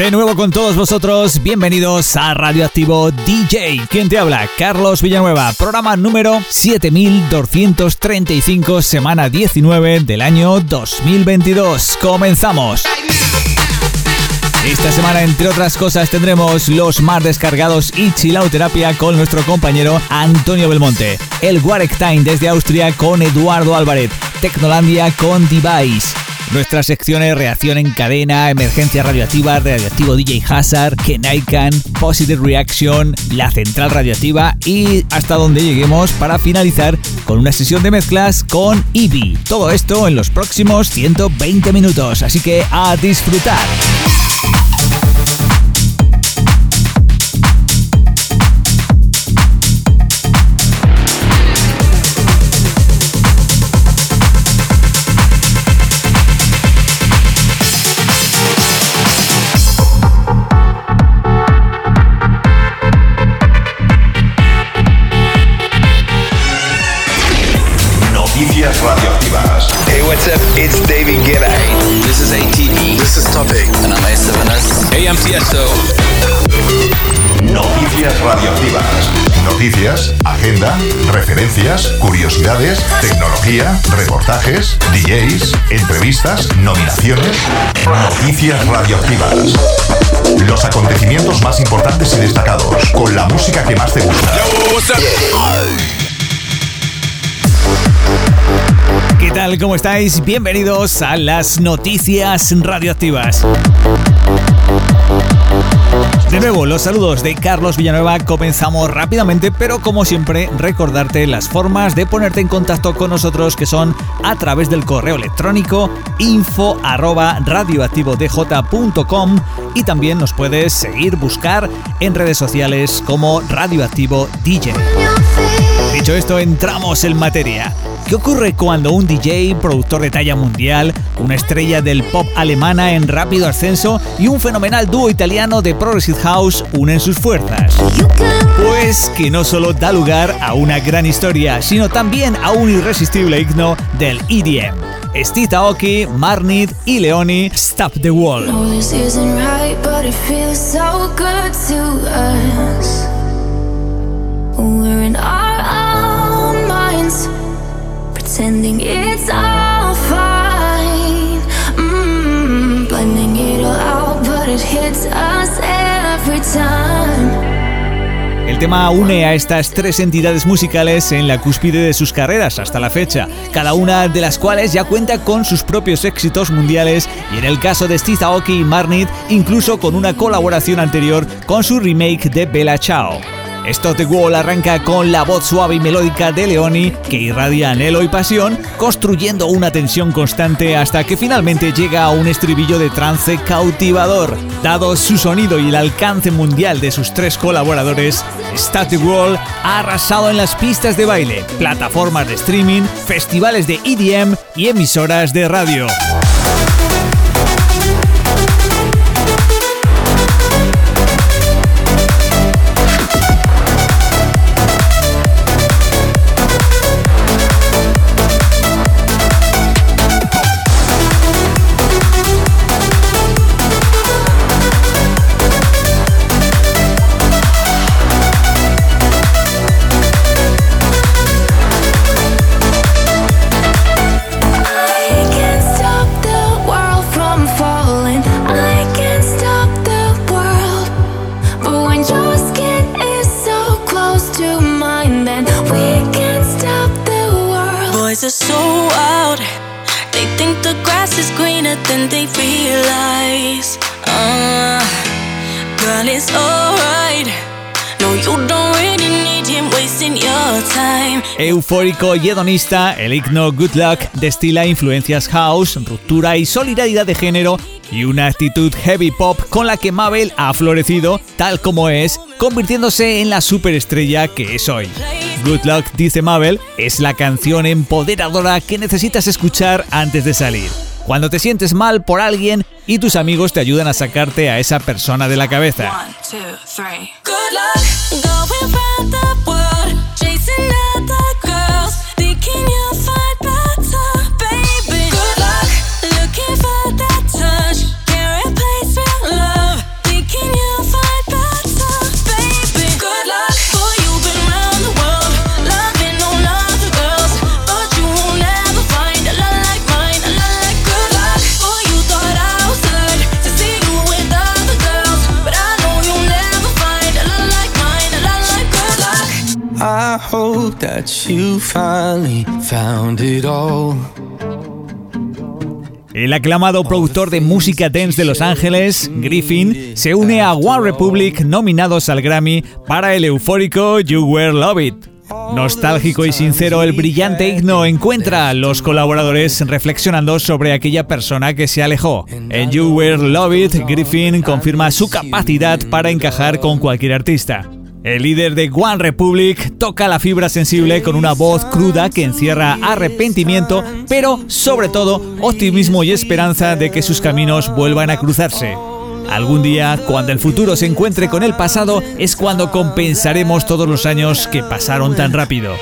De nuevo con todos vosotros, bienvenidos a Radioactivo DJ. ¿Quién te habla? Carlos Villanueva, programa número 7235, semana 19 del año 2022. Comenzamos. Esta semana, entre otras cosas, tendremos los más descargados y chilauterapia con nuestro compañero Antonio Belmonte. El Warek Time desde Austria con Eduardo Álvarez. Tecnolandia con Device. Nuestras secciones Reacción en cadena, Emergencia radioactiva, Radioactivo DJ Hazard, Kenaikan, Positive Reaction, La Central Radioactiva y hasta donde lleguemos para finalizar con una sesión de mezclas con Eevee. Todo esto en los próximos 120 minutos, así que a disfrutar. This is ATV. This is Topic. And I'm A7S. Hey, I'm Tiesto. Noticias radioactivas. Noticias, agenda, referencias, curiosidades, tecnología, reportajes, DJs, entrevistas, nominaciones. Noticias radioactivas. Los acontecimientos más importantes y destacados, con la música que más te gusta. what's ¿Qué tal? ¿Cómo estáis? Bienvenidos a las noticias radioactivas. De nuevo, los saludos de Carlos Villanueva. Comenzamos rápidamente, pero como siempre, recordarte las formas de ponerte en contacto con nosotros que son a través del correo electrónico info radioactivodj.com y también nos puedes seguir, buscar en redes sociales como Radioactivo DJ. Dicho esto, entramos en materia. ¿Qué ocurre cuando un DJ, productor de talla mundial, una estrella del pop alemana en rápido ascenso y un fenomenal dúo italiano de Progressive House unen sus fuerzas? Pues que no solo da lugar a una gran historia, sino también a un irresistible himno del EDM. Steve Aoki, Marnit y Leoni, Stop the Wall. El tema une a estas tres entidades musicales en la cúspide de sus carreras hasta la fecha, cada una de las cuales ya cuenta con sus propios éxitos mundiales y en el caso de Steve Aoki y Marnit, incluso con una colaboración anterior con su remake de Bella Ciao. Esto The Wall arranca con la voz suave y melódica de Leoni, que irradia anhelo y pasión, construyendo una tensión constante hasta que finalmente llega a un estribillo de trance cautivador. Dado su sonido y el alcance mundial de sus tres colaboradores, Static Wall ha arrasado en las pistas de baile, plataformas de streaming, festivales de EDM y emisoras de radio. Eufórico y hedonista, el himno Good Luck destila influencias house, ruptura y solidaridad de género y una actitud heavy pop con la que Mabel ha florecido tal como es, convirtiéndose en la superestrella que es hoy. Good Luck, dice Mabel, es la canción empoderadora que necesitas escuchar antes de salir. Cuando te sientes mal por alguien y tus amigos te ayudan a sacarte a esa persona de la cabeza. can you El aclamado productor de música dance de Los Ángeles, Griffin, se une a One Republic nominados al Grammy para el eufórico You Were Love It. Nostálgico y sincero, el brillante himno encuentra a los colaboradores reflexionando sobre aquella persona que se alejó. En You Were Love It, Griffin confirma su capacidad para encajar con cualquier artista. El líder de One Republic toca la fibra sensible con una voz cruda que encierra arrepentimiento, pero sobre todo optimismo y esperanza de que sus caminos vuelvan a cruzarse. Algún día, cuando el futuro se encuentre con el pasado, es cuando compensaremos todos los años que pasaron tan rápido.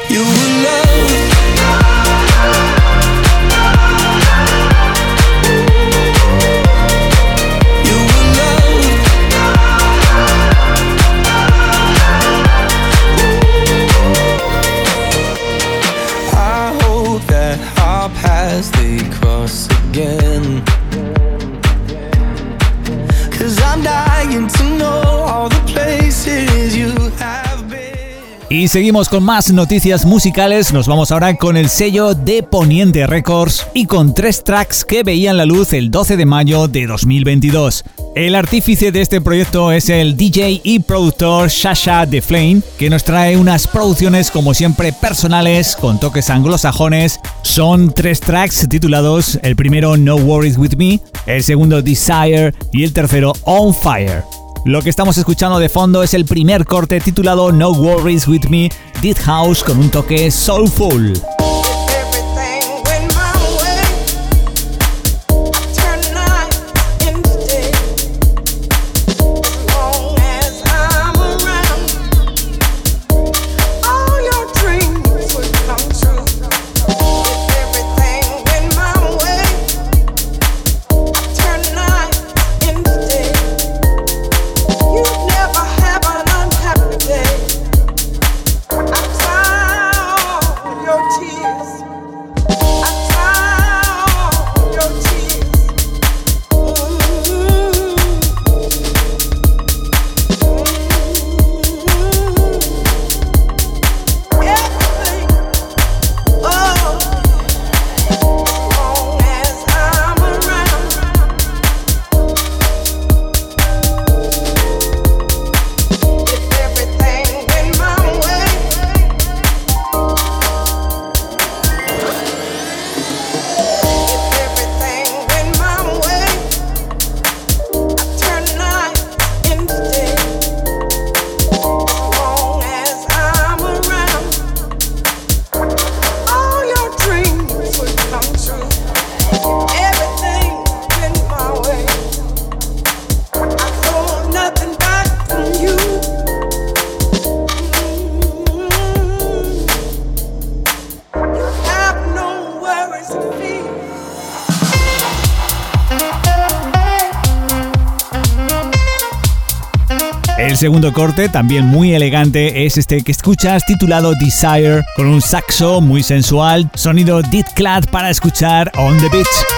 Seguimos con más noticias musicales. Nos vamos ahora con el sello de Poniente Records y con tres tracks que veían la luz el 12 de mayo de 2022. El artífice de este proyecto es el DJ y productor Shasha The Flame, que nos trae unas producciones como siempre personales con toques anglosajones. Son tres tracks titulados, el primero No Worries With Me, el segundo Desire y el tercero On Fire. Lo que estamos escuchando de fondo es el primer corte titulado No Worries With Me, Dead House con un toque soulful. Segundo corte, también muy elegante, es este que escuchas titulado Desire, con un saxo muy sensual, sonido Dead Clad para escuchar On the Beach.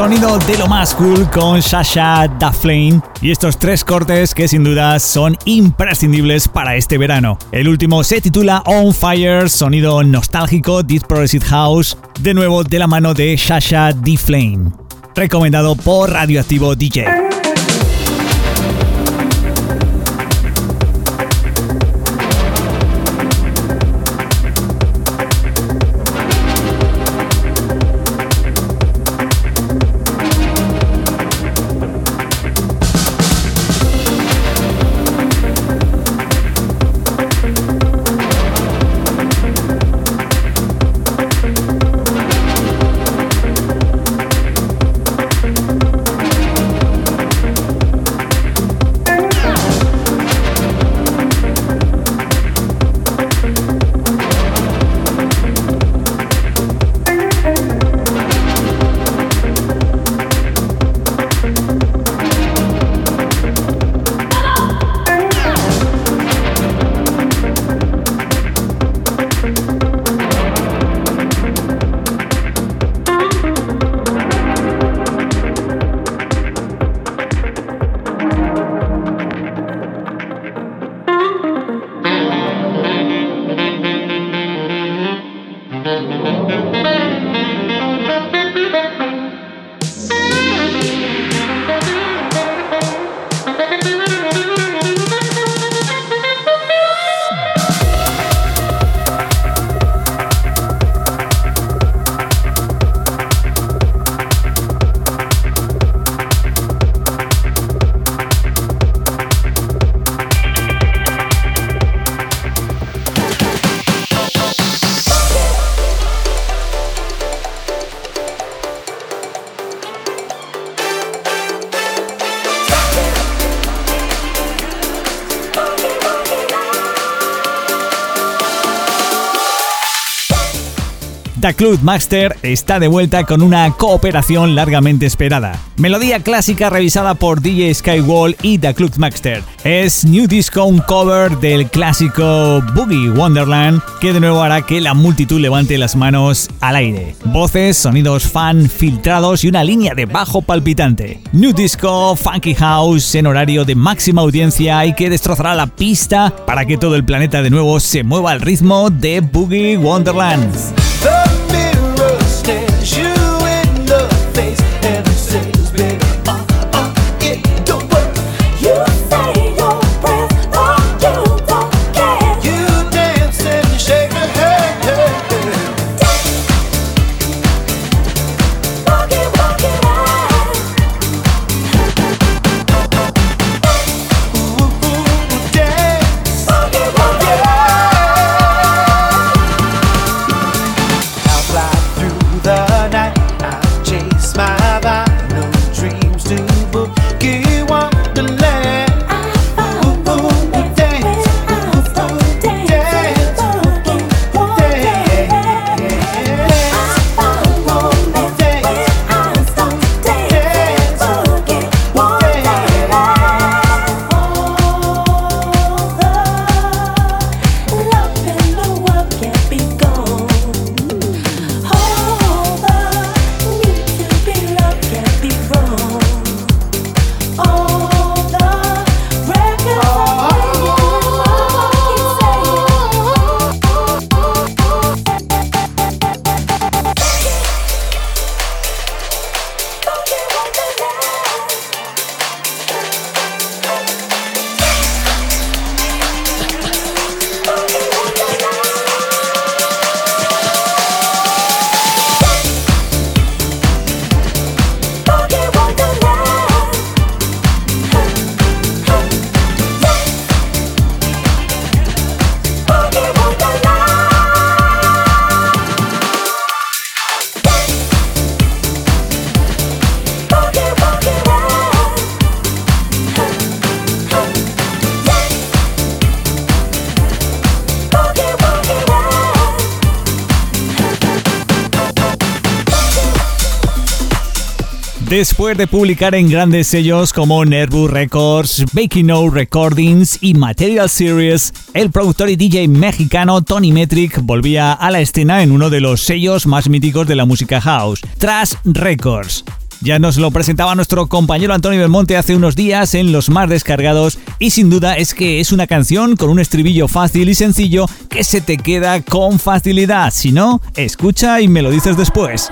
Sonido de lo más cool con Sasha Daflane y estos tres cortes que sin duda son imprescindibles para este verano. El último se titula On Fire, sonido nostálgico, Deep Progressive House, de nuevo de la mano de Sasha Daflane. Recomendado por Radioactivo DJ. Club Master está de vuelta con una cooperación largamente esperada. Melodía clásica revisada por DJ Skywall y The Club Master. Es New Disco un cover del clásico Boogie Wonderland que de nuevo hará que la multitud levante las manos al aire. Voces, sonidos fan filtrados y una línea de bajo palpitante. New Disco, Funky House en horario de máxima audiencia y que destrozará la pista para que todo el planeta de nuevo se mueva al ritmo de Boogie Wonderland. Después de publicar en grandes sellos como Nervous Records, Baking No Recordings y Material Series, el productor y DJ mexicano Tony Metric volvía a la escena en uno de los sellos más míticos de la música house, Trash Records. Ya nos lo presentaba nuestro compañero Antonio Belmonte hace unos días en los más descargados y sin duda es que es una canción con un estribillo fácil y sencillo que se te queda con facilidad. Si no, escucha y me lo dices después.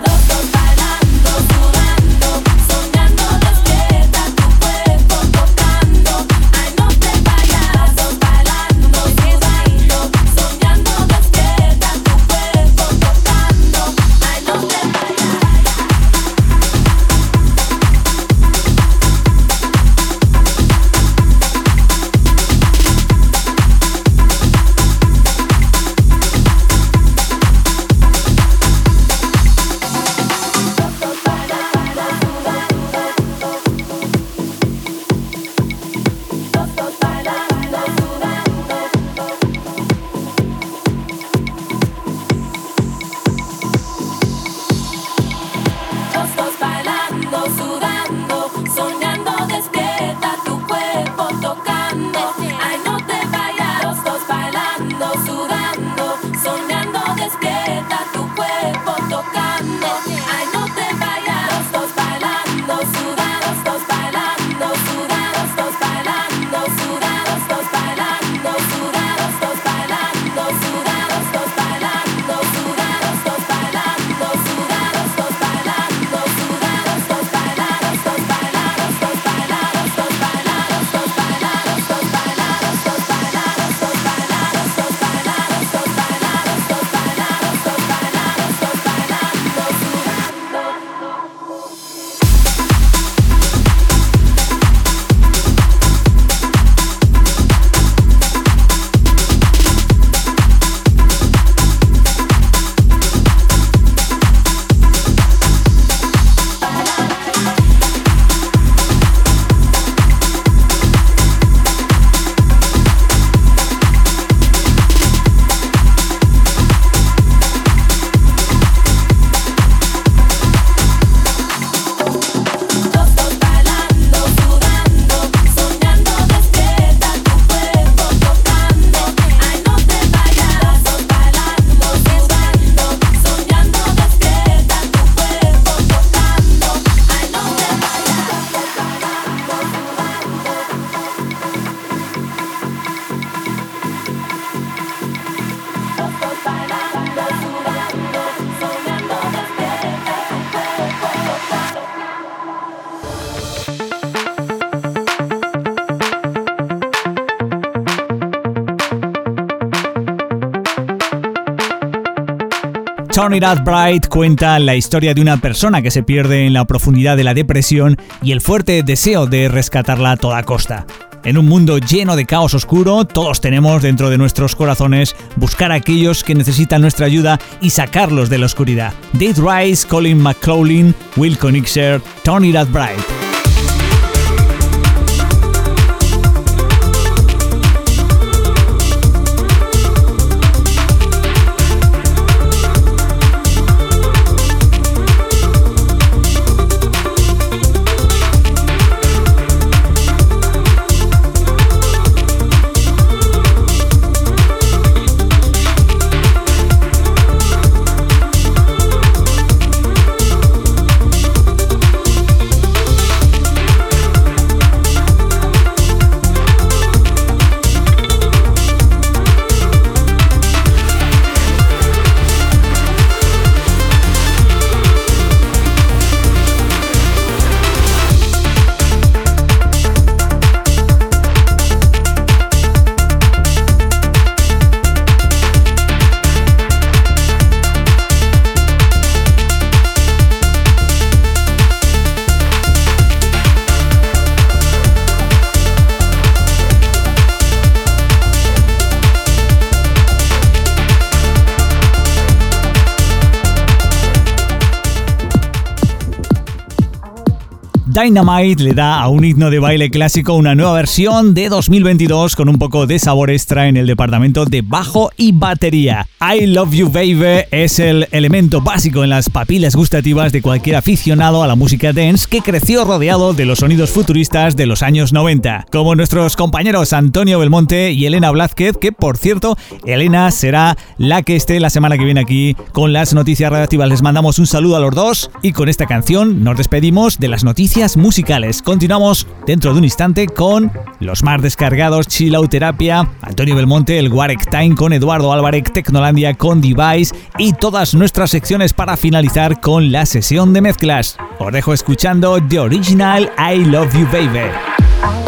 Turn It cuenta la historia de una persona que se pierde en la profundidad de la depresión y el fuerte deseo de rescatarla a toda costa. En un mundo lleno de caos oscuro, todos tenemos dentro de nuestros corazones buscar a aquellos que necesitan nuestra ayuda y sacarlos de la oscuridad. Dave Rice, Colin McCloughlin, Will Konixer, Turn It Out Bright. Dynamite le da a un himno de baile clásico una nueva versión de 2022 con un poco de sabor extra en el departamento de bajo y batería. I Love You Baby es el elemento básico en las papilas gustativas de cualquier aficionado a la música dance que creció rodeado de los sonidos futuristas de los años 90, como nuestros compañeros Antonio Belmonte y Elena Blázquez, que por cierto, Elena será la que esté la semana que viene aquí con las noticias radioactivas. Les mandamos un saludo a los dos y con esta canción nos despedimos de las noticias musicales. Continuamos dentro de un instante con los más descargados Chilauterapia, Antonio Belmonte, el Warek Time con Eduardo Álvarez, Tecnolandia con Device y todas nuestras secciones para finalizar con la sesión de mezclas. Os dejo escuchando The Original I Love You Baby.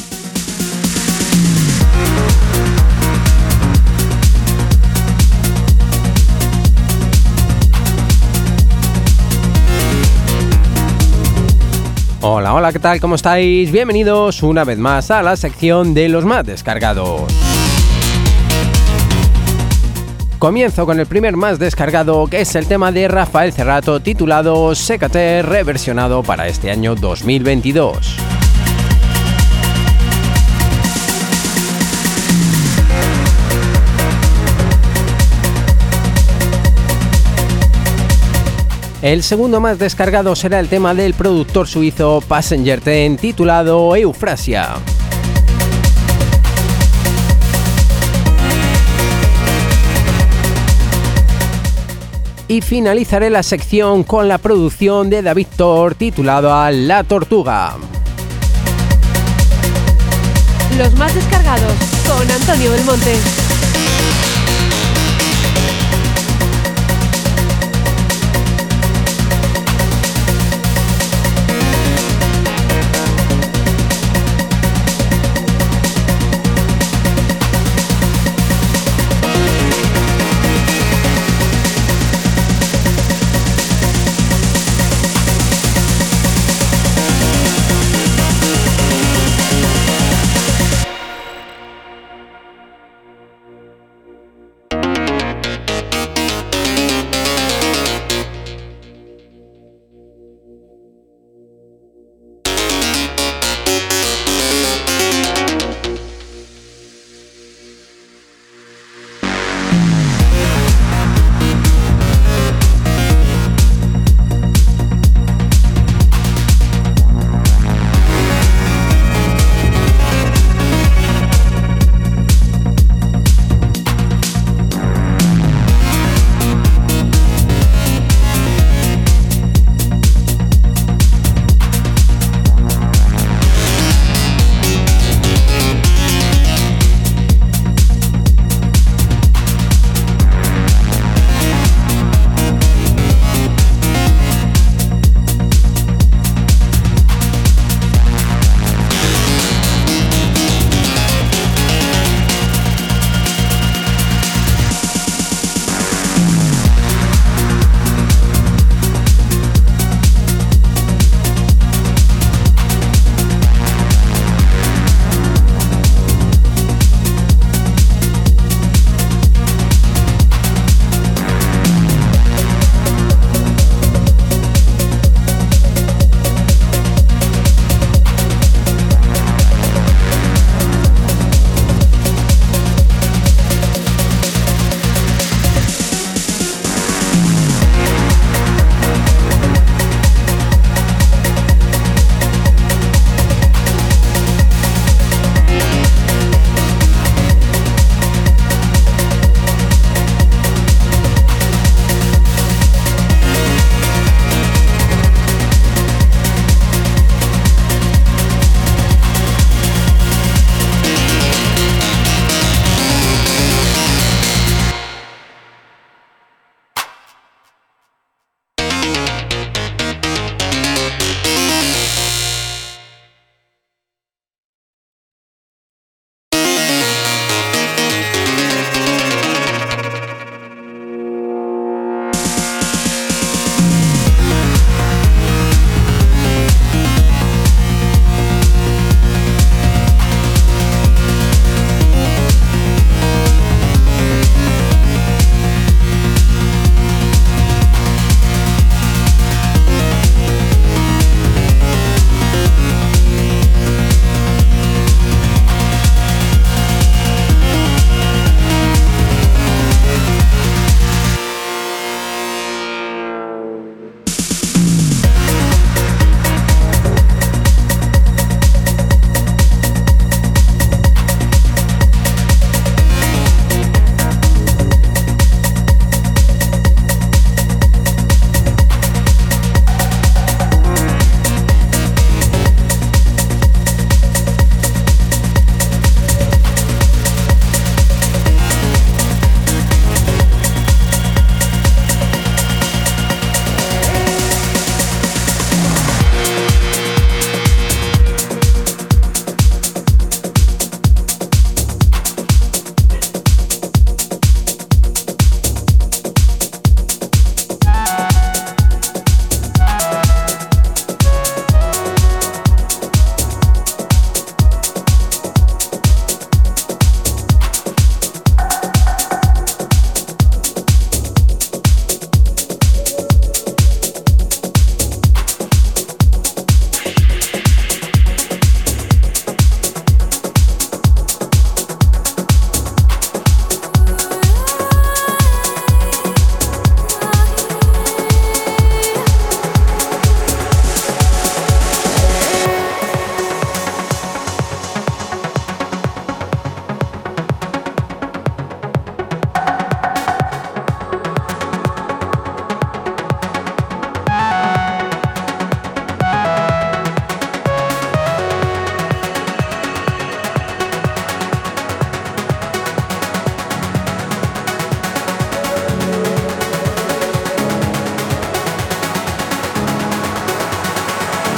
Hola, hola, ¿qué tal? ¿Cómo estáis? Bienvenidos una vez más a la sección de los más descargados. Comienzo con el primer más descargado, que es el tema de Rafael Cerrato titulado Sécate, reversionado para este año 2022. El segundo más descargado será el tema del productor suizo Passenger Ten titulado Eufrasia. Y finalizaré la sección con la producción de David Thor titulado a La Tortuga. Los más descargados con Antonio Belmonte.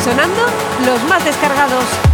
Sonando los más descargados.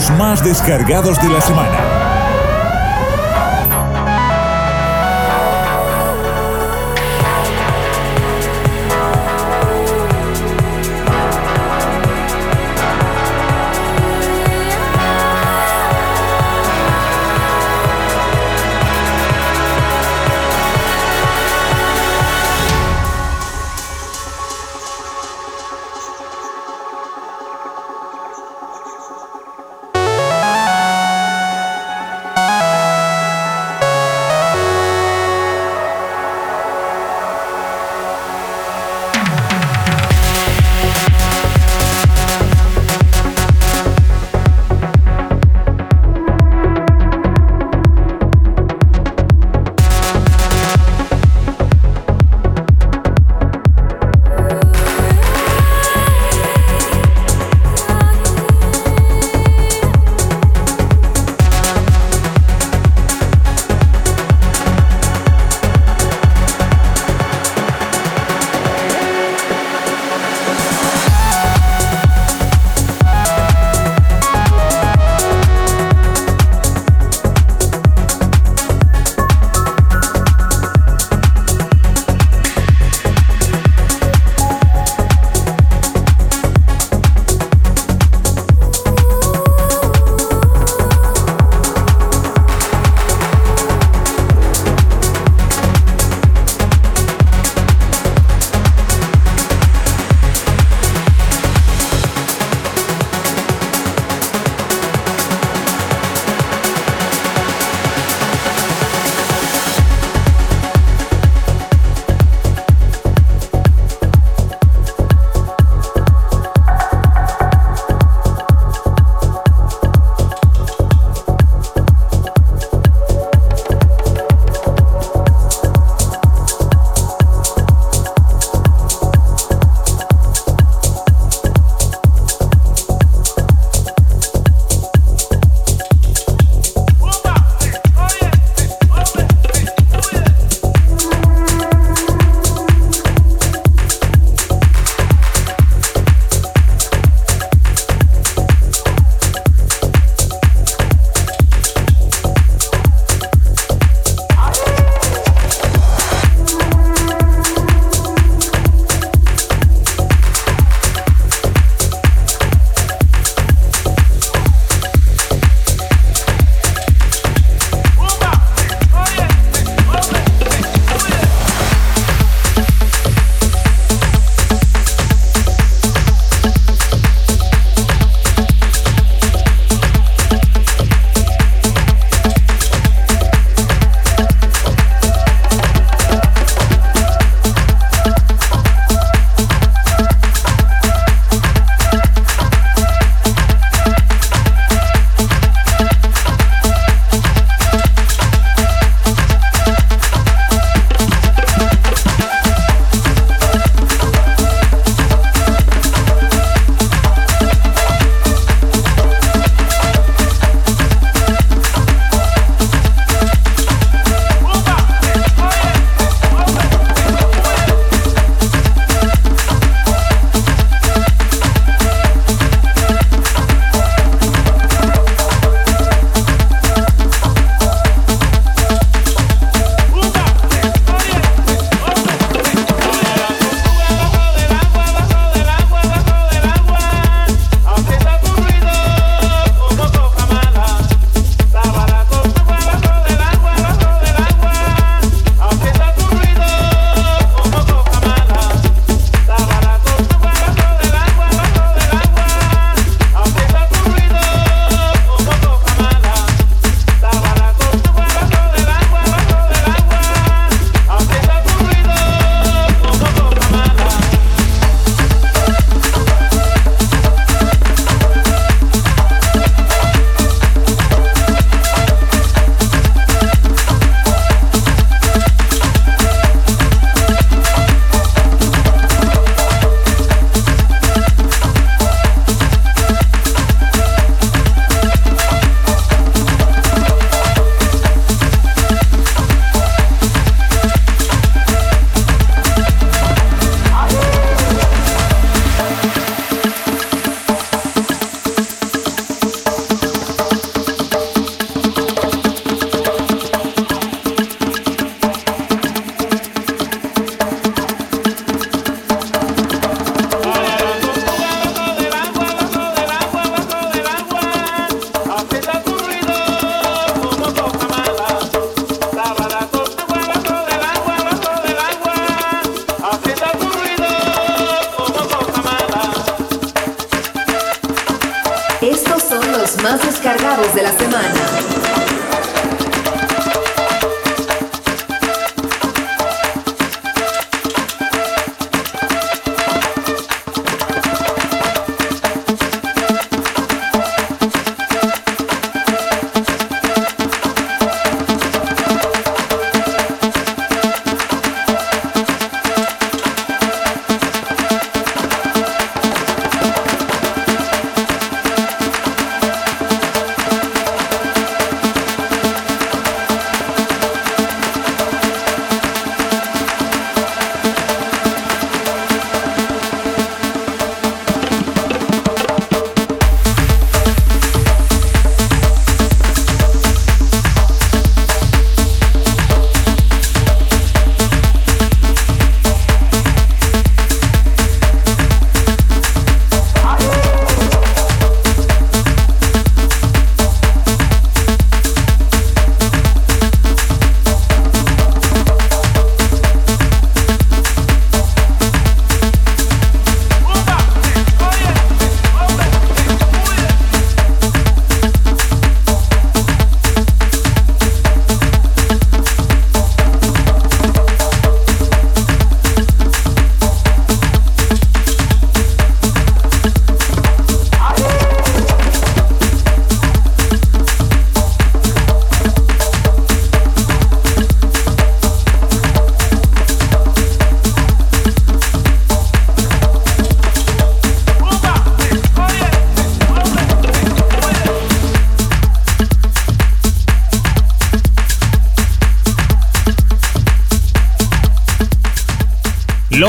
Los más descargados de la semana.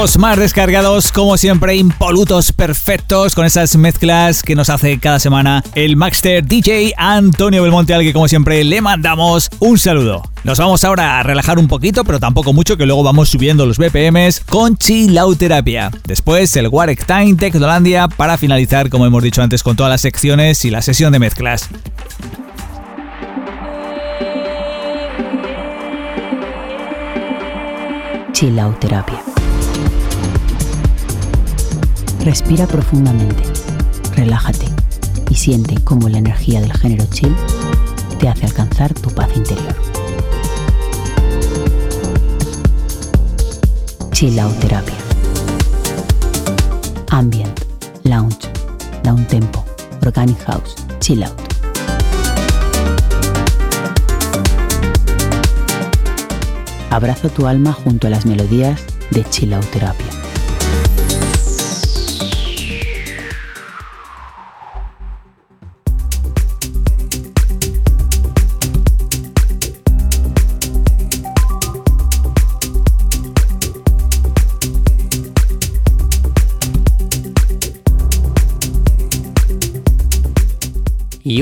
Más descargados, como siempre, impolutos, perfectos, con esas mezclas que nos hace cada semana el Maxter DJ Antonio Belmonte, al que como siempre le mandamos un saludo. Nos vamos ahora a relajar un poquito, pero tampoco mucho, que luego vamos subiendo los BPMs con Chilauterapia. Después el Warek Time Technolandia para finalizar, como hemos dicho antes, con todas las secciones y la sesión de mezclas. Chilauterapia. Respira profundamente, relájate y siente cómo la energía del género chill te hace alcanzar tu paz interior. Chill Out Terapia. Ambient, lounge, down tempo, organic house, chill out. Abraza tu alma junto a las melodías de Chill Out Terapia.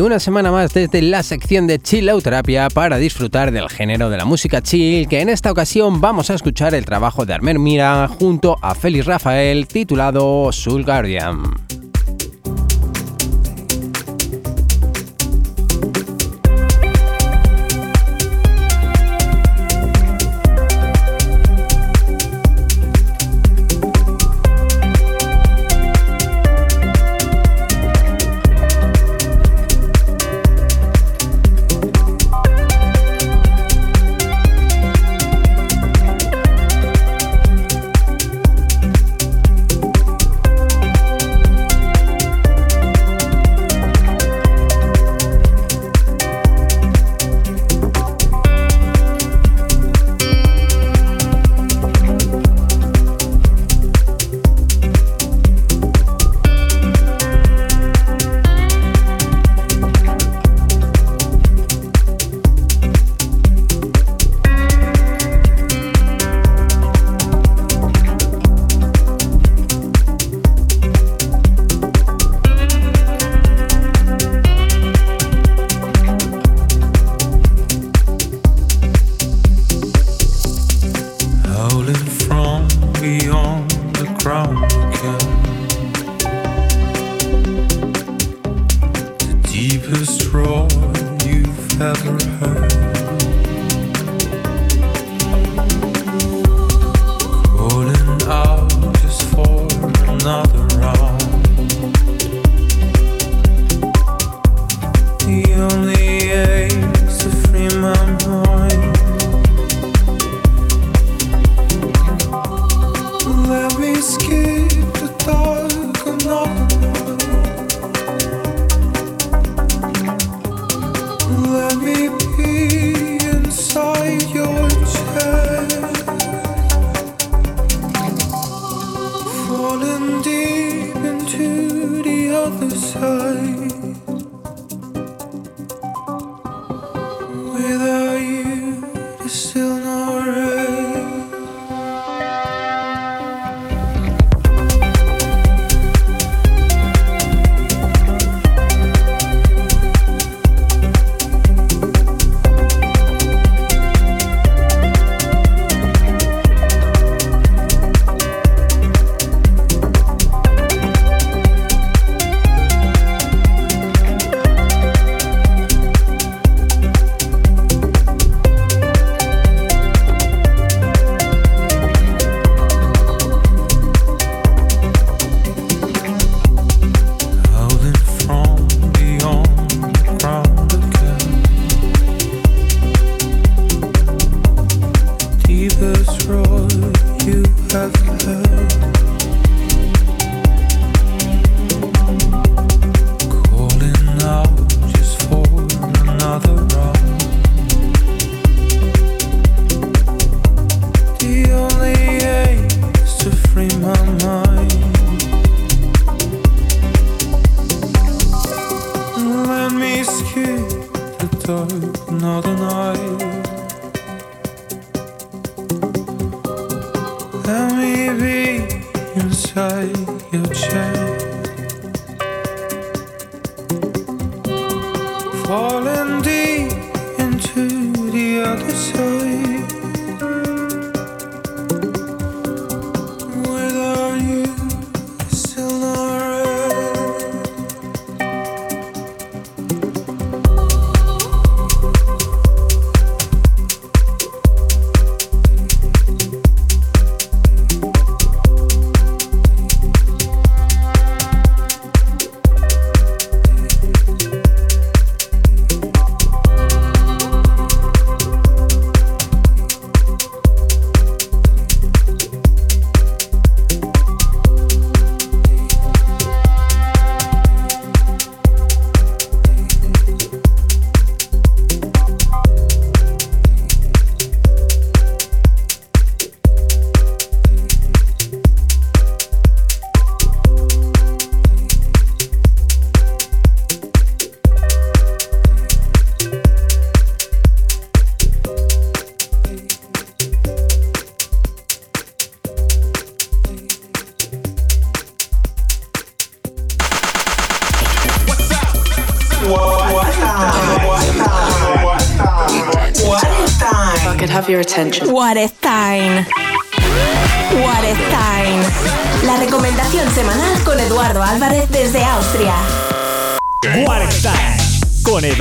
Una semana más desde la sección de Chill Out Terapia para disfrutar del género de la música chill, que en esta ocasión vamos a escuchar el trabajo de Armer Mira junto a Félix Rafael titulado Soul Guardian.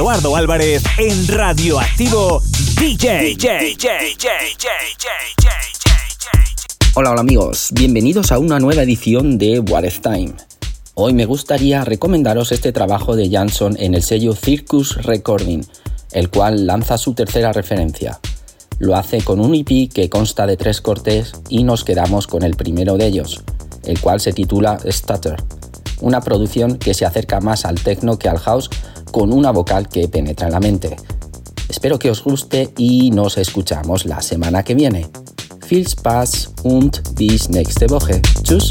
Eduardo Álvarez en Radioactivo DJ. DJ, DJ, DJ, Hola, hola amigos, bienvenidos a una nueva edición de What is Time. Hoy me gustaría recomendaros este trabajo de Jansson en el sello Circus Recording, el cual lanza su tercera referencia. Lo hace con un EP que consta de tres cortes y nos quedamos con el primero de ellos, el cual se titula Stutter, una producción que se acerca más al techno que al house con una vocal que penetra en la mente. Espero que os guste y nos escuchamos la semana que viene. Viel Spaß und bis nächste Woche. Tschüss.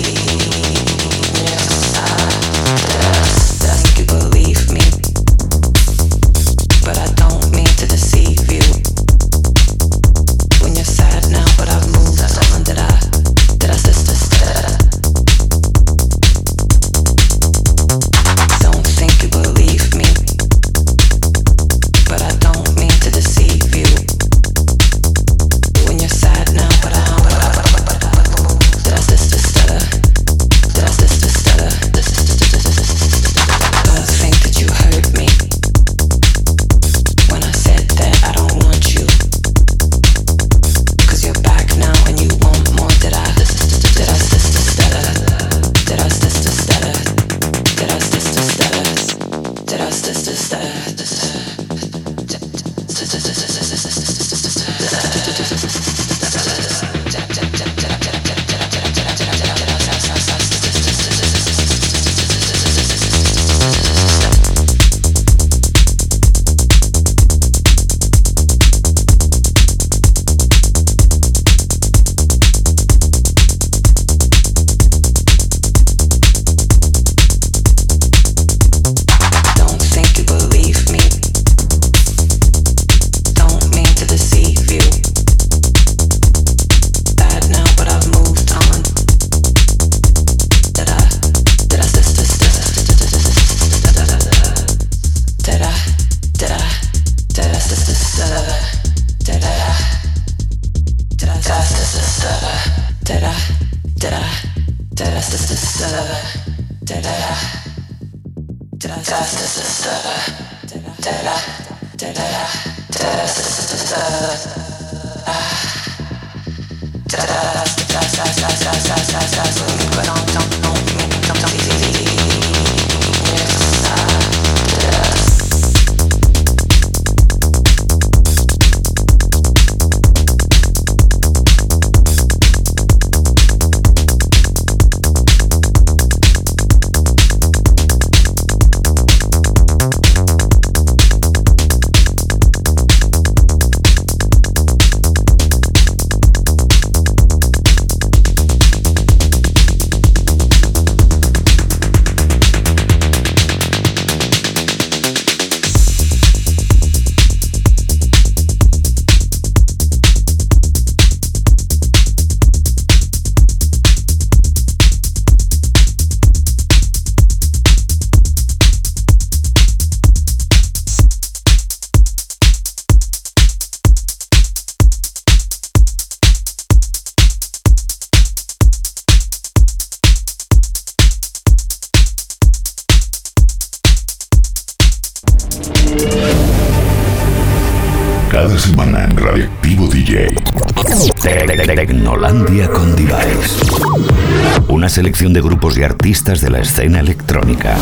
de grupos y artistas de la escena electrónica.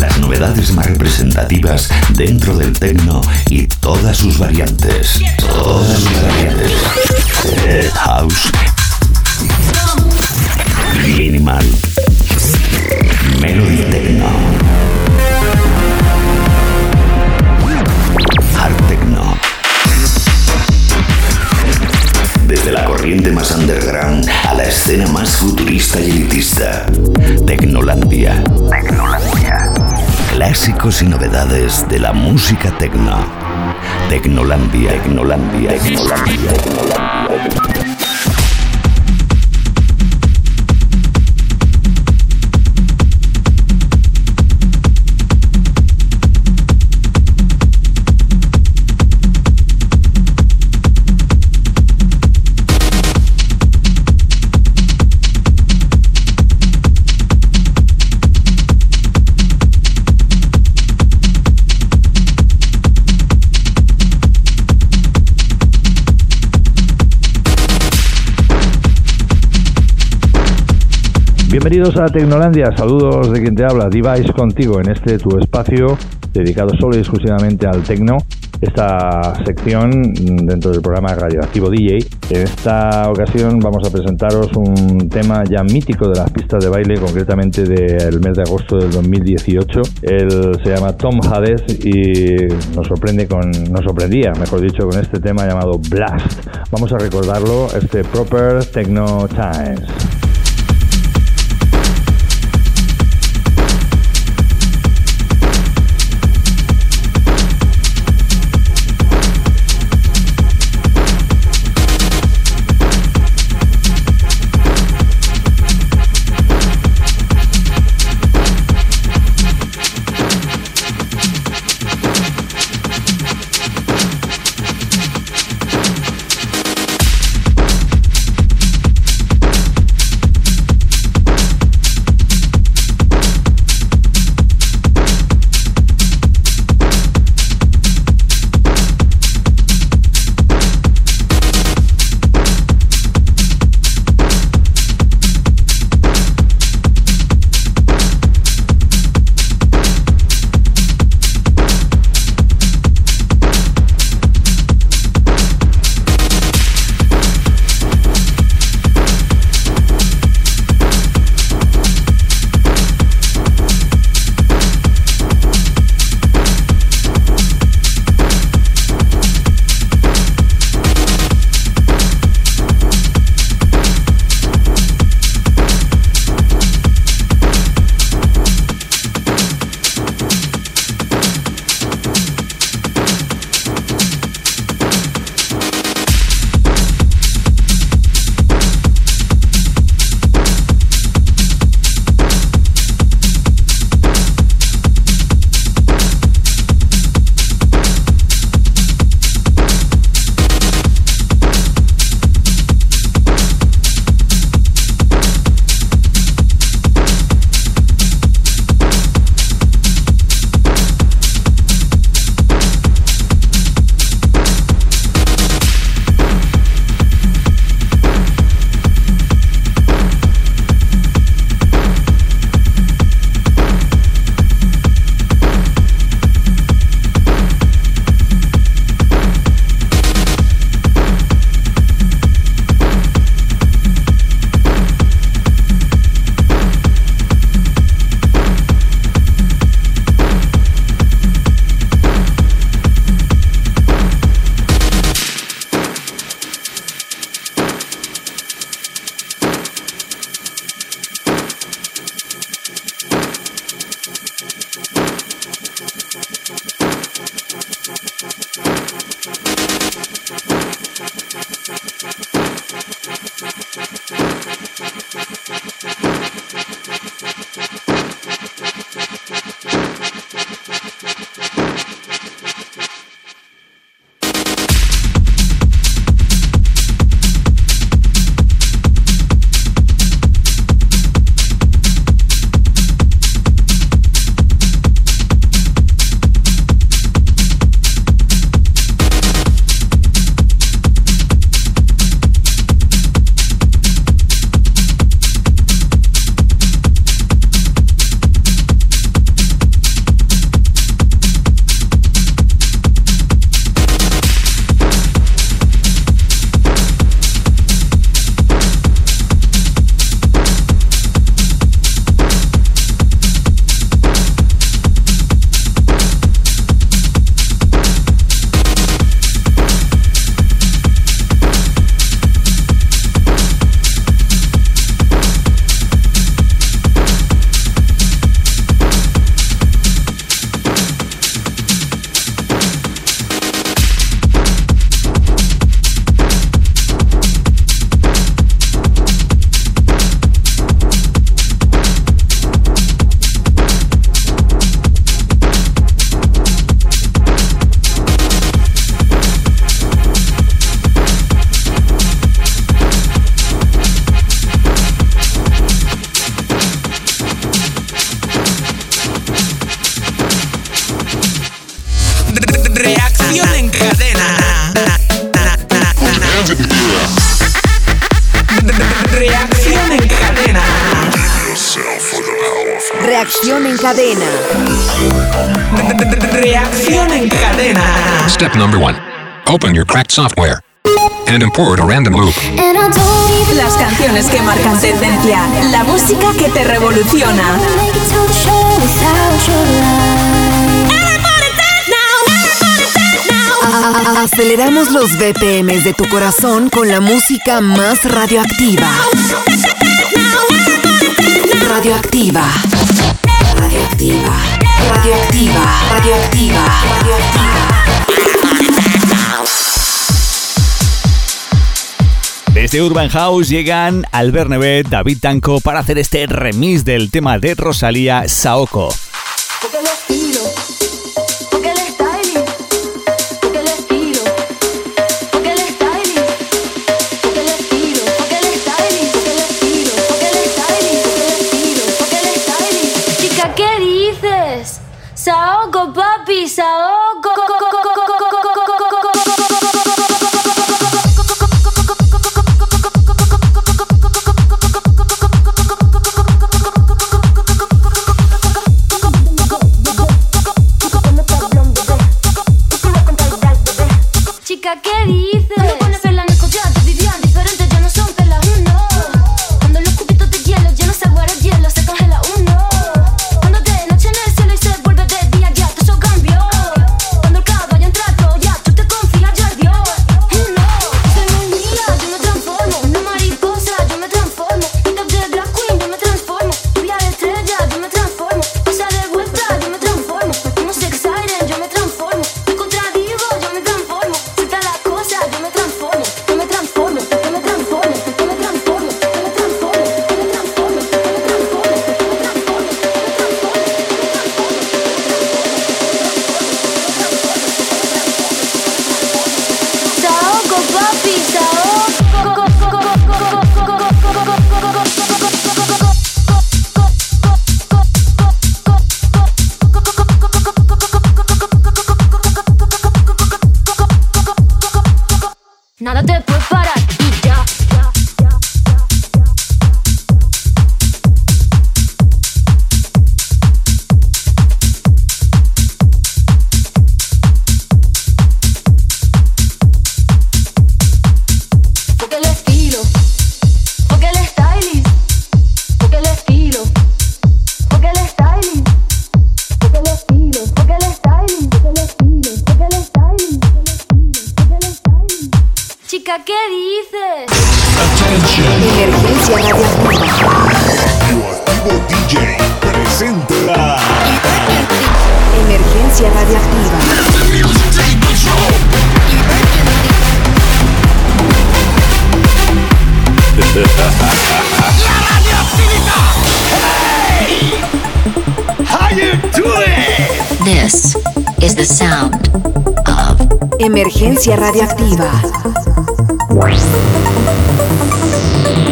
Las novedades más representativas dentro del techno y todas sus variantes. Todas sus variantes. House, desde la corriente más underground a la escena más futurista y elitista. Tecnolandia. Tecnolandia. Clásicos y novedades de la música tecno. Tecnolandia. Tecnolandia. Tecnolandia. Tecnolandia. Bienvenidos a Tecnolandia, saludos de quien te habla, Device contigo en este tu espacio dedicado solo y exclusivamente al tecno. Esta sección dentro del programa Radioactivo DJ. En esta ocasión vamos a presentaros un tema ya mítico de las pistas de baile, concretamente del mes de agosto del 2018. Él se llama Tom Hades y nos sorprende con, nos sorprendía, mejor dicho, con este tema llamado Blast. Vamos a recordarlo este Proper Techno Times. Aceleramos los BPMs de tu corazón con la música más. Radioactiva. Radioactiva. Radioactiva. Radioactiva. Radioactiva. Desde Urban House llegan Albert Nevet, David Tanco para hacer este remix del tema de Rosalía Saoko. Saoko, Emergencia radioactiva.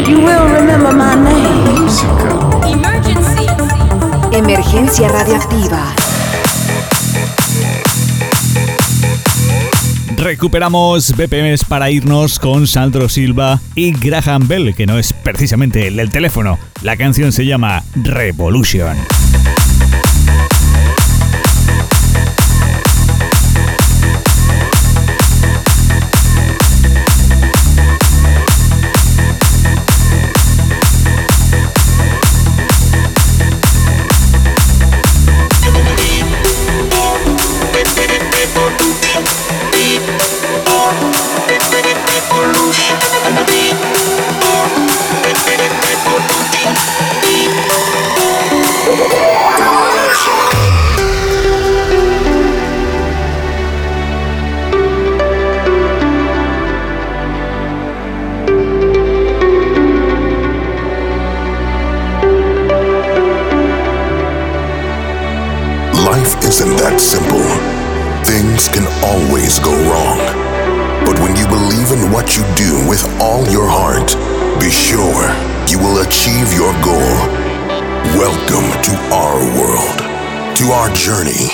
You will remember my name. Emergency. Emergencia radioactiva. Recuperamos BPMs para irnos con Sandro Silva y Graham Bell, que no es precisamente el del teléfono. La canción se llama Revolution. journey.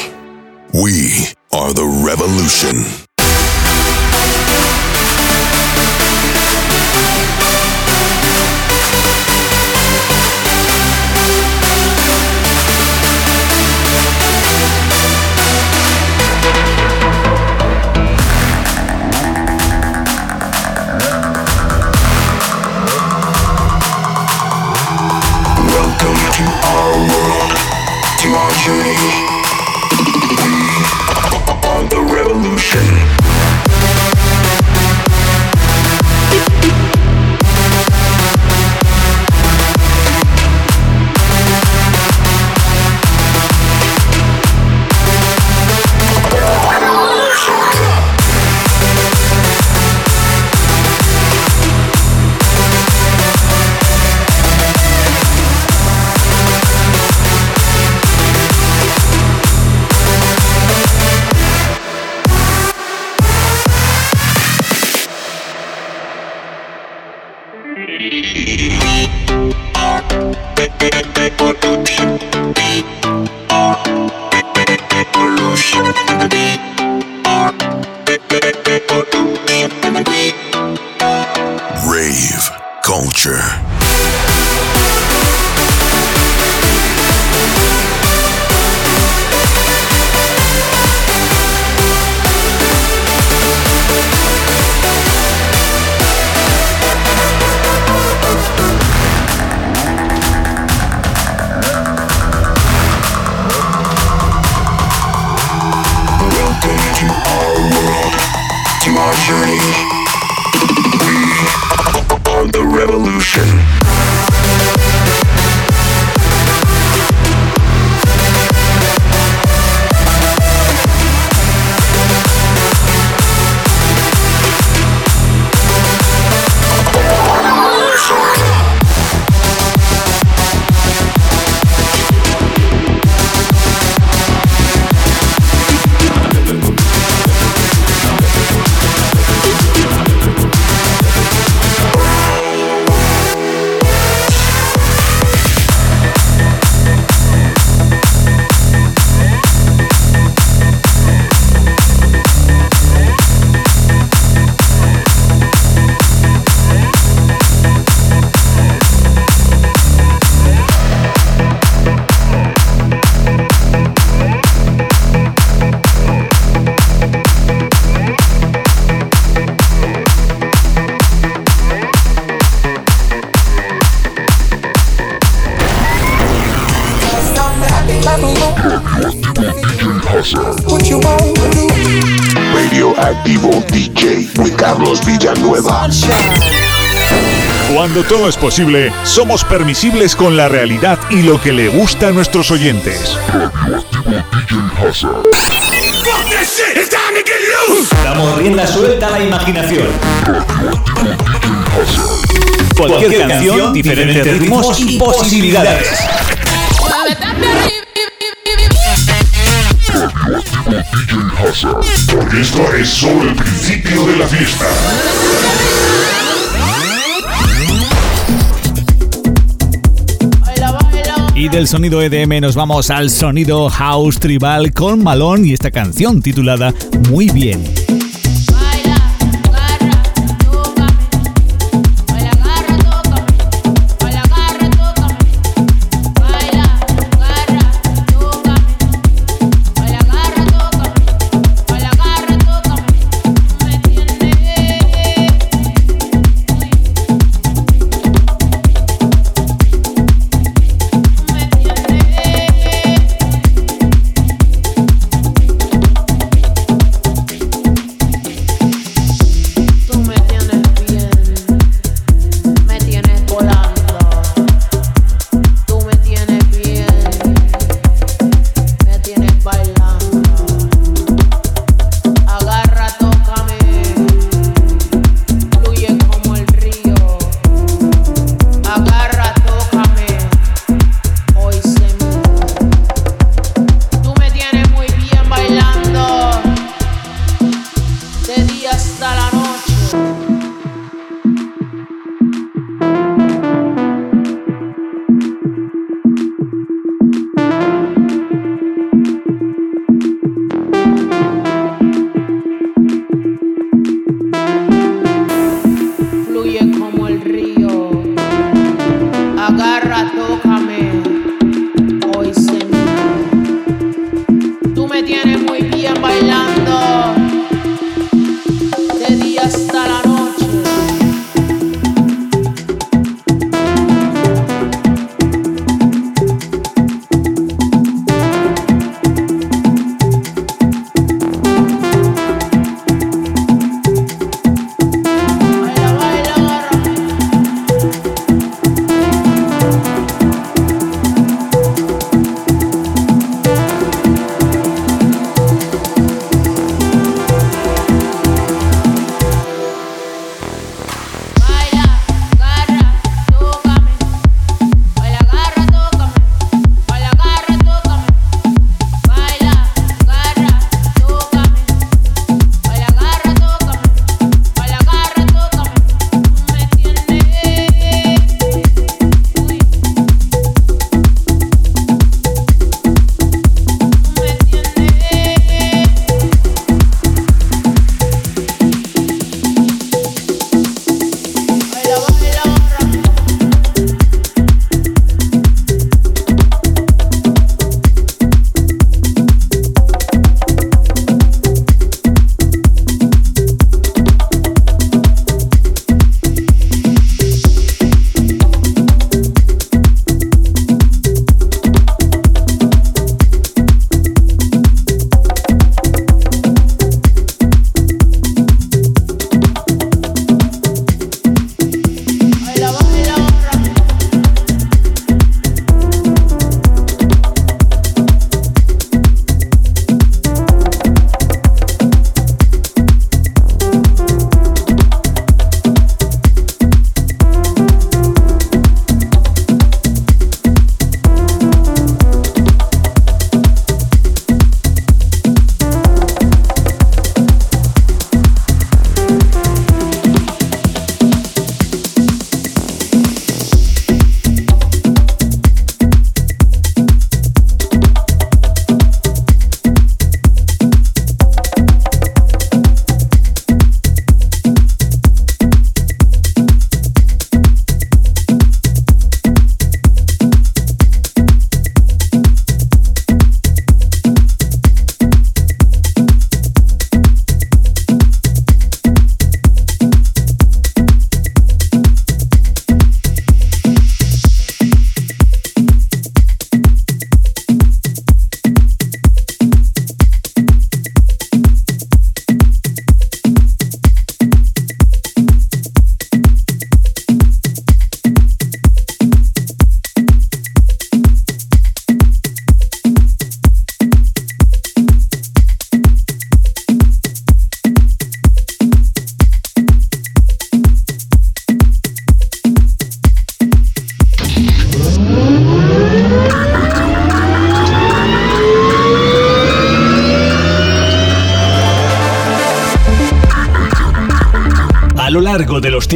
Posible, somos permisibles con la realidad y lo que le gusta a nuestros oyentes. Damos rienda suelta a la imaginación. Cualquier canción, diferentes ritmos y posibilidades. Porque esto es solo el principio de la fiesta. Del sonido EDM nos vamos al sonido house tribal con Malone y esta canción titulada Muy bien.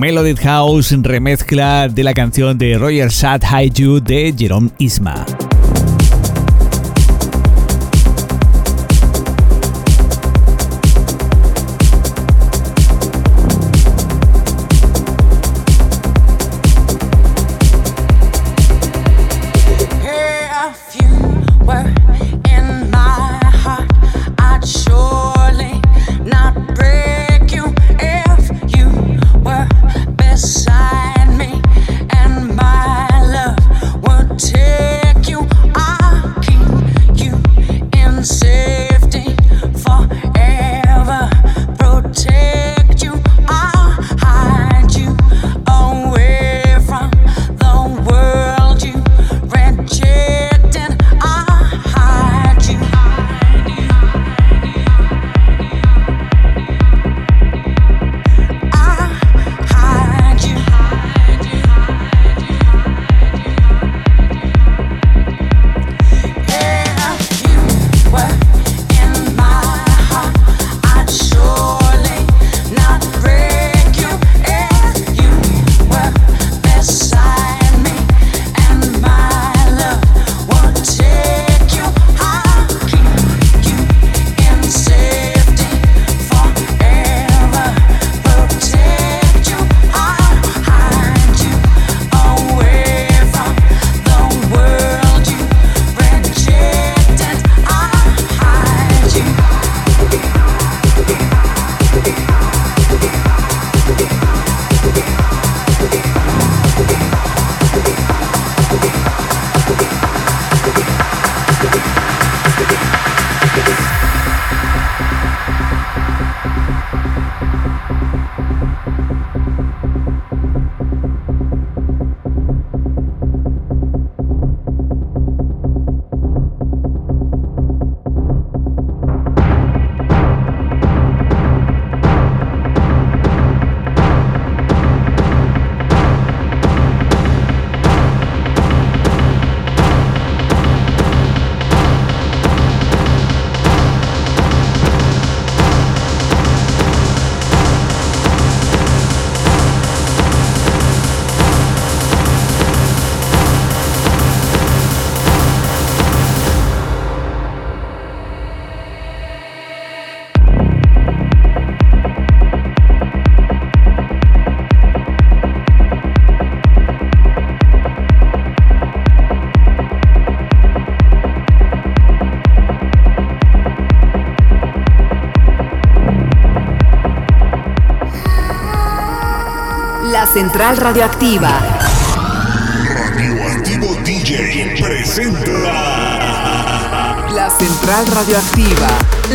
Melodic House remezcla de la canción de Roger Sad High You de Jerome Isma. Central Radioactiva. Radioactivo DJ presenta. La Central Radioactiva.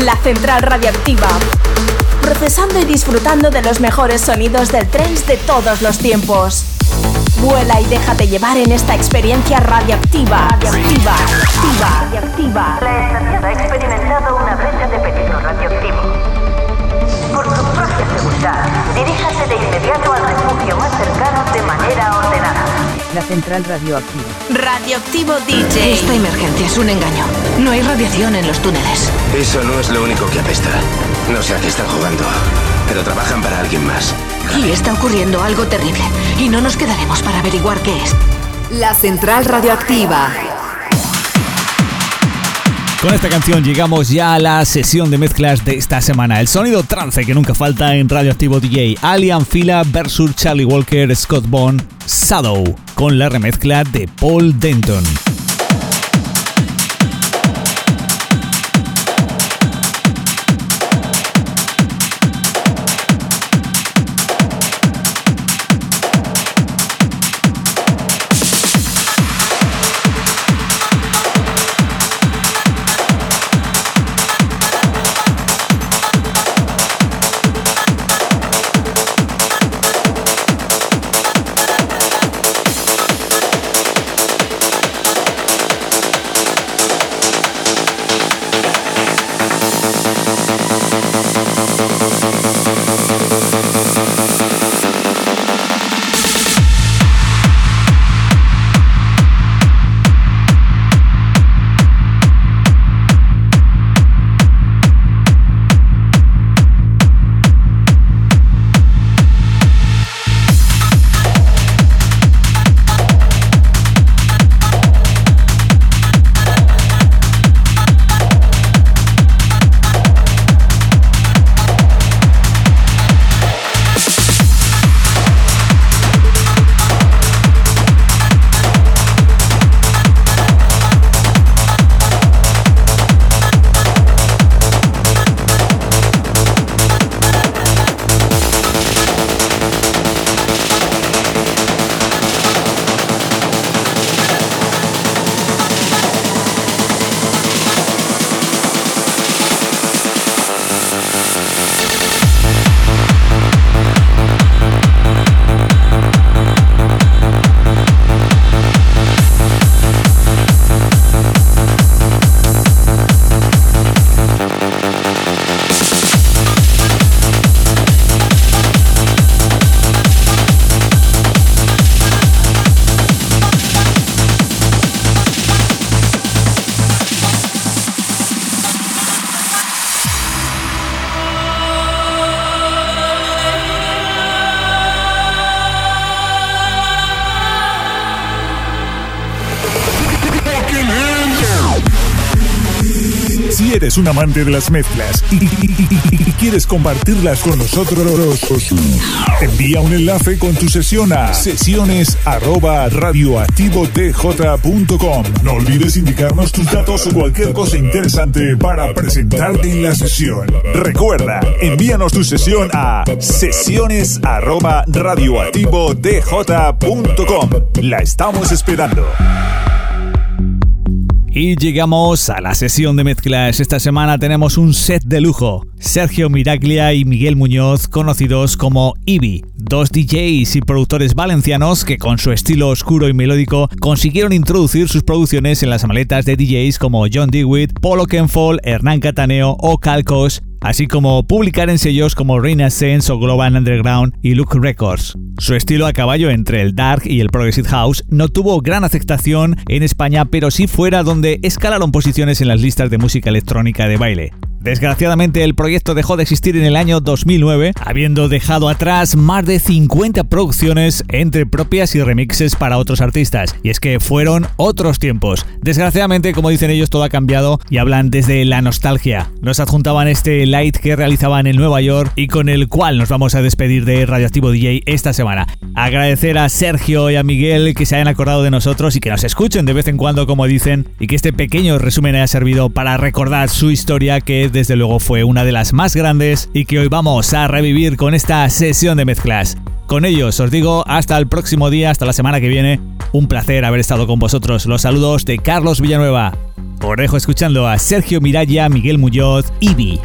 La Central Radioactiva. Procesando y disfrutando de los mejores sonidos del trance de todos los tiempos. Vuela y déjate llevar en esta experiencia radioactiva. Radioactiva. Radioactiva. radioactiva. La estación ha experimentado una brecha de peligro radioactivo. Por su propia seguridad, inmediato refugio más cercano de manera ordenada. La central radioactiva. Radioactivo DJ. Esta emergencia es un engaño. No hay radiación en los túneles. Eso no es lo único que apesta. No sé a qué están jugando, pero trabajan para alguien más. Y está ocurriendo algo terrible. Y no nos quedaremos para averiguar qué es. La central radioactiva. Con esta canción llegamos ya a la sesión de mezclas de esta semana. El sonido trance que nunca falta en Radioactivo DJ. Alien Fila versus Charlie Walker, Scott Bond, Shadow, con la remezcla de Paul Denton. Eres un amante de las mezclas y, quieres compartirlas con nosotros, envía un enlace con tu sesión a sesiones No olvides indicarnos tus datos o cualquier cosa interesante para presentarte en la sesión. Recuerda, envíanos tu sesión a sesiones La estamos esperando. Y llegamos a la sesión de mezclas. Esta semana tenemos un set de lujo. Sergio Miraglia y Miguel Muñoz, conocidos como Ibi, dos DJs y productores valencianos que con su estilo oscuro y melódico consiguieron introducir sus producciones en las maletas de DJs como John Dewitt, Polo Kenfall, Hernán Cataneo o Calcos así como publicar en sellos como Renaissance o Global Underground y Look Records. Su estilo a caballo entre el dark y el progressive house no tuvo gran aceptación en España, pero sí fuera donde escalaron posiciones en las listas de música electrónica de baile. Desgraciadamente el proyecto dejó de existir en el año 2009, habiendo dejado atrás más de 50 producciones entre propias y remixes para otros artistas. Y es que fueron otros tiempos. Desgraciadamente, como dicen ellos, todo ha cambiado y hablan desde la nostalgia. Nos adjuntaban este light que realizaban en Nueva York y con el cual nos vamos a despedir de Radioactivo DJ esta semana. Agradecer a Sergio y a Miguel que se hayan acordado de nosotros y que nos escuchen de vez en cuando, como dicen, y que este pequeño resumen haya servido para recordar su historia que desde luego fue una de las más grandes y que hoy vamos a revivir con esta sesión de mezclas. Con ellos os digo hasta el próximo día, hasta la semana que viene. Un placer haber estado con vosotros. Los saludos de Carlos Villanueva. Os dejo escuchando a Sergio Miralla, Miguel Muñoz, Ibi.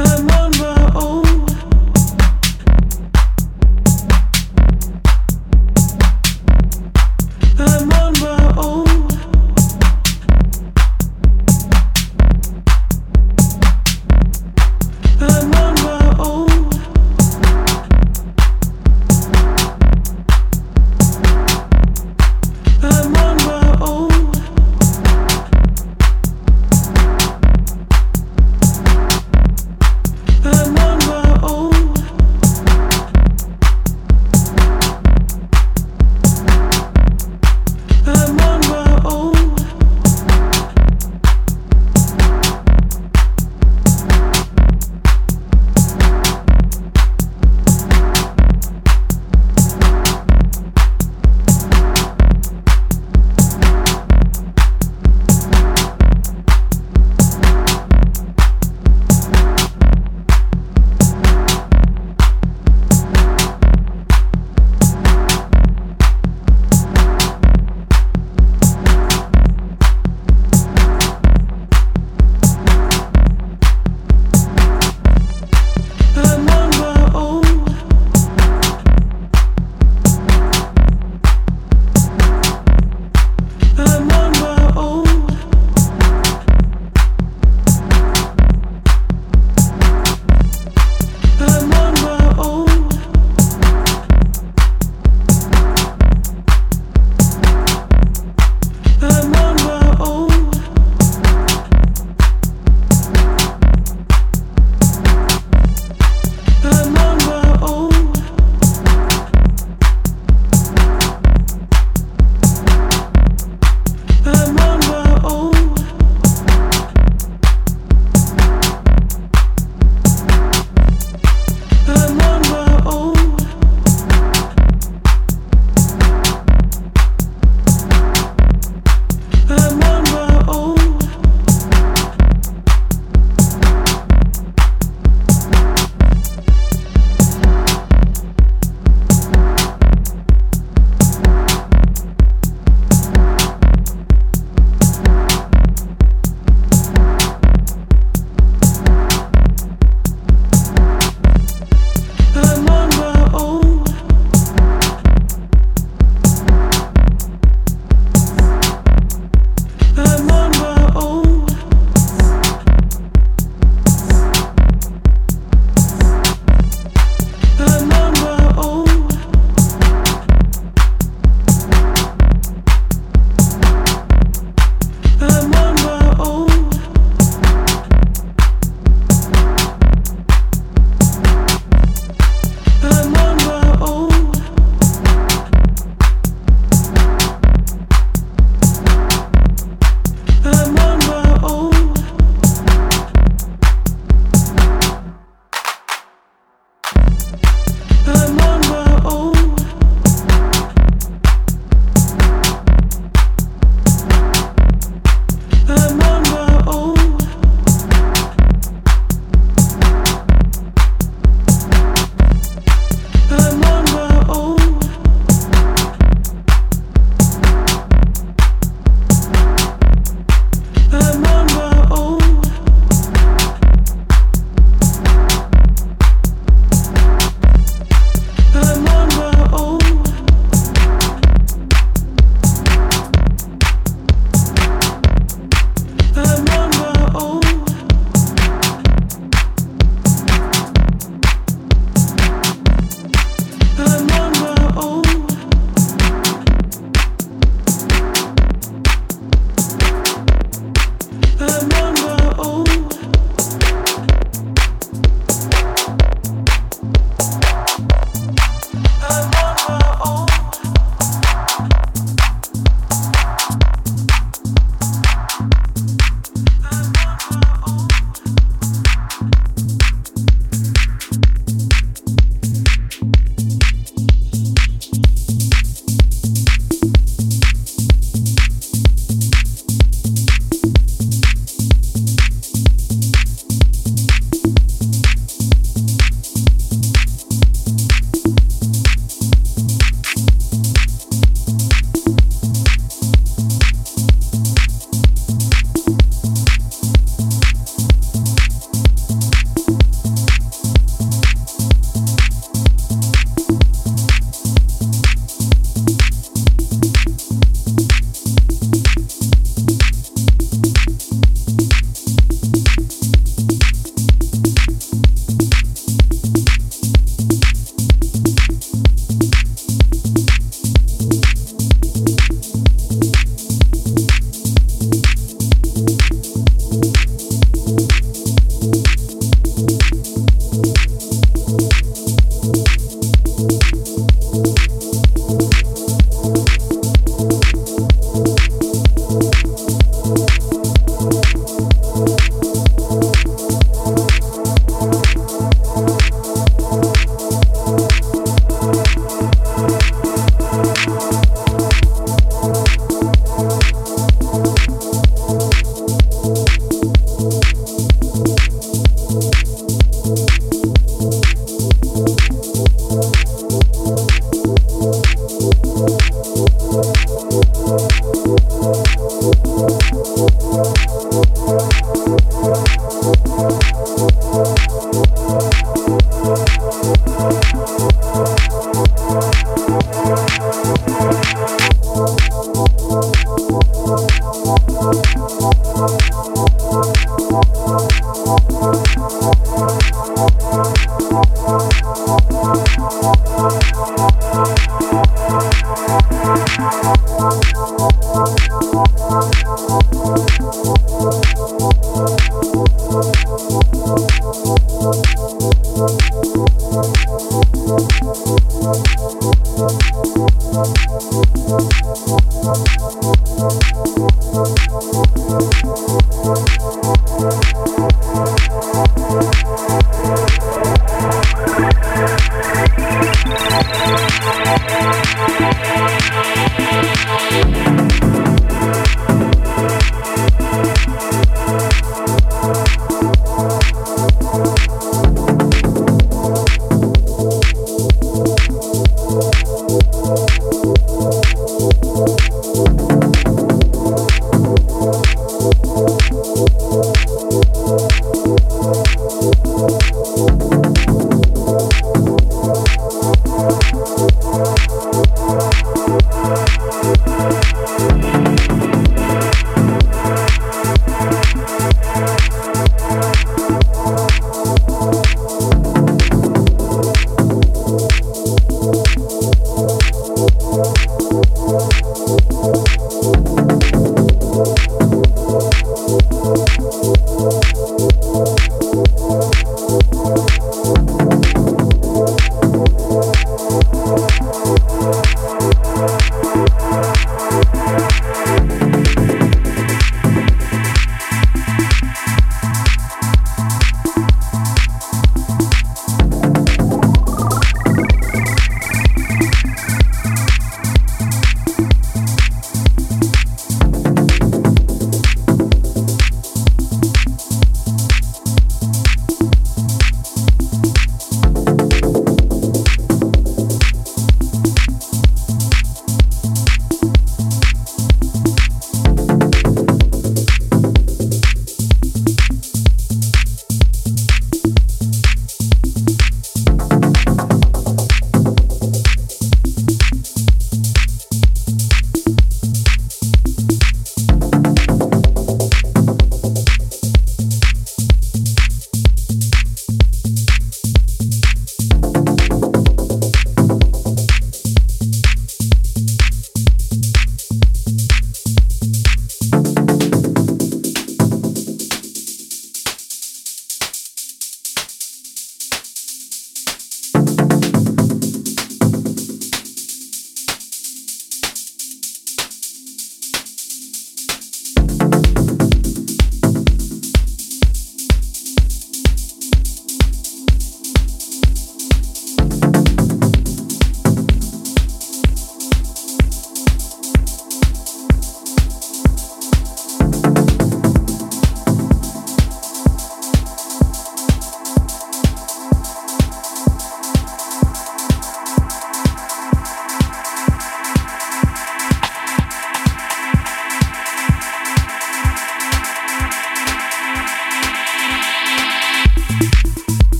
I'm on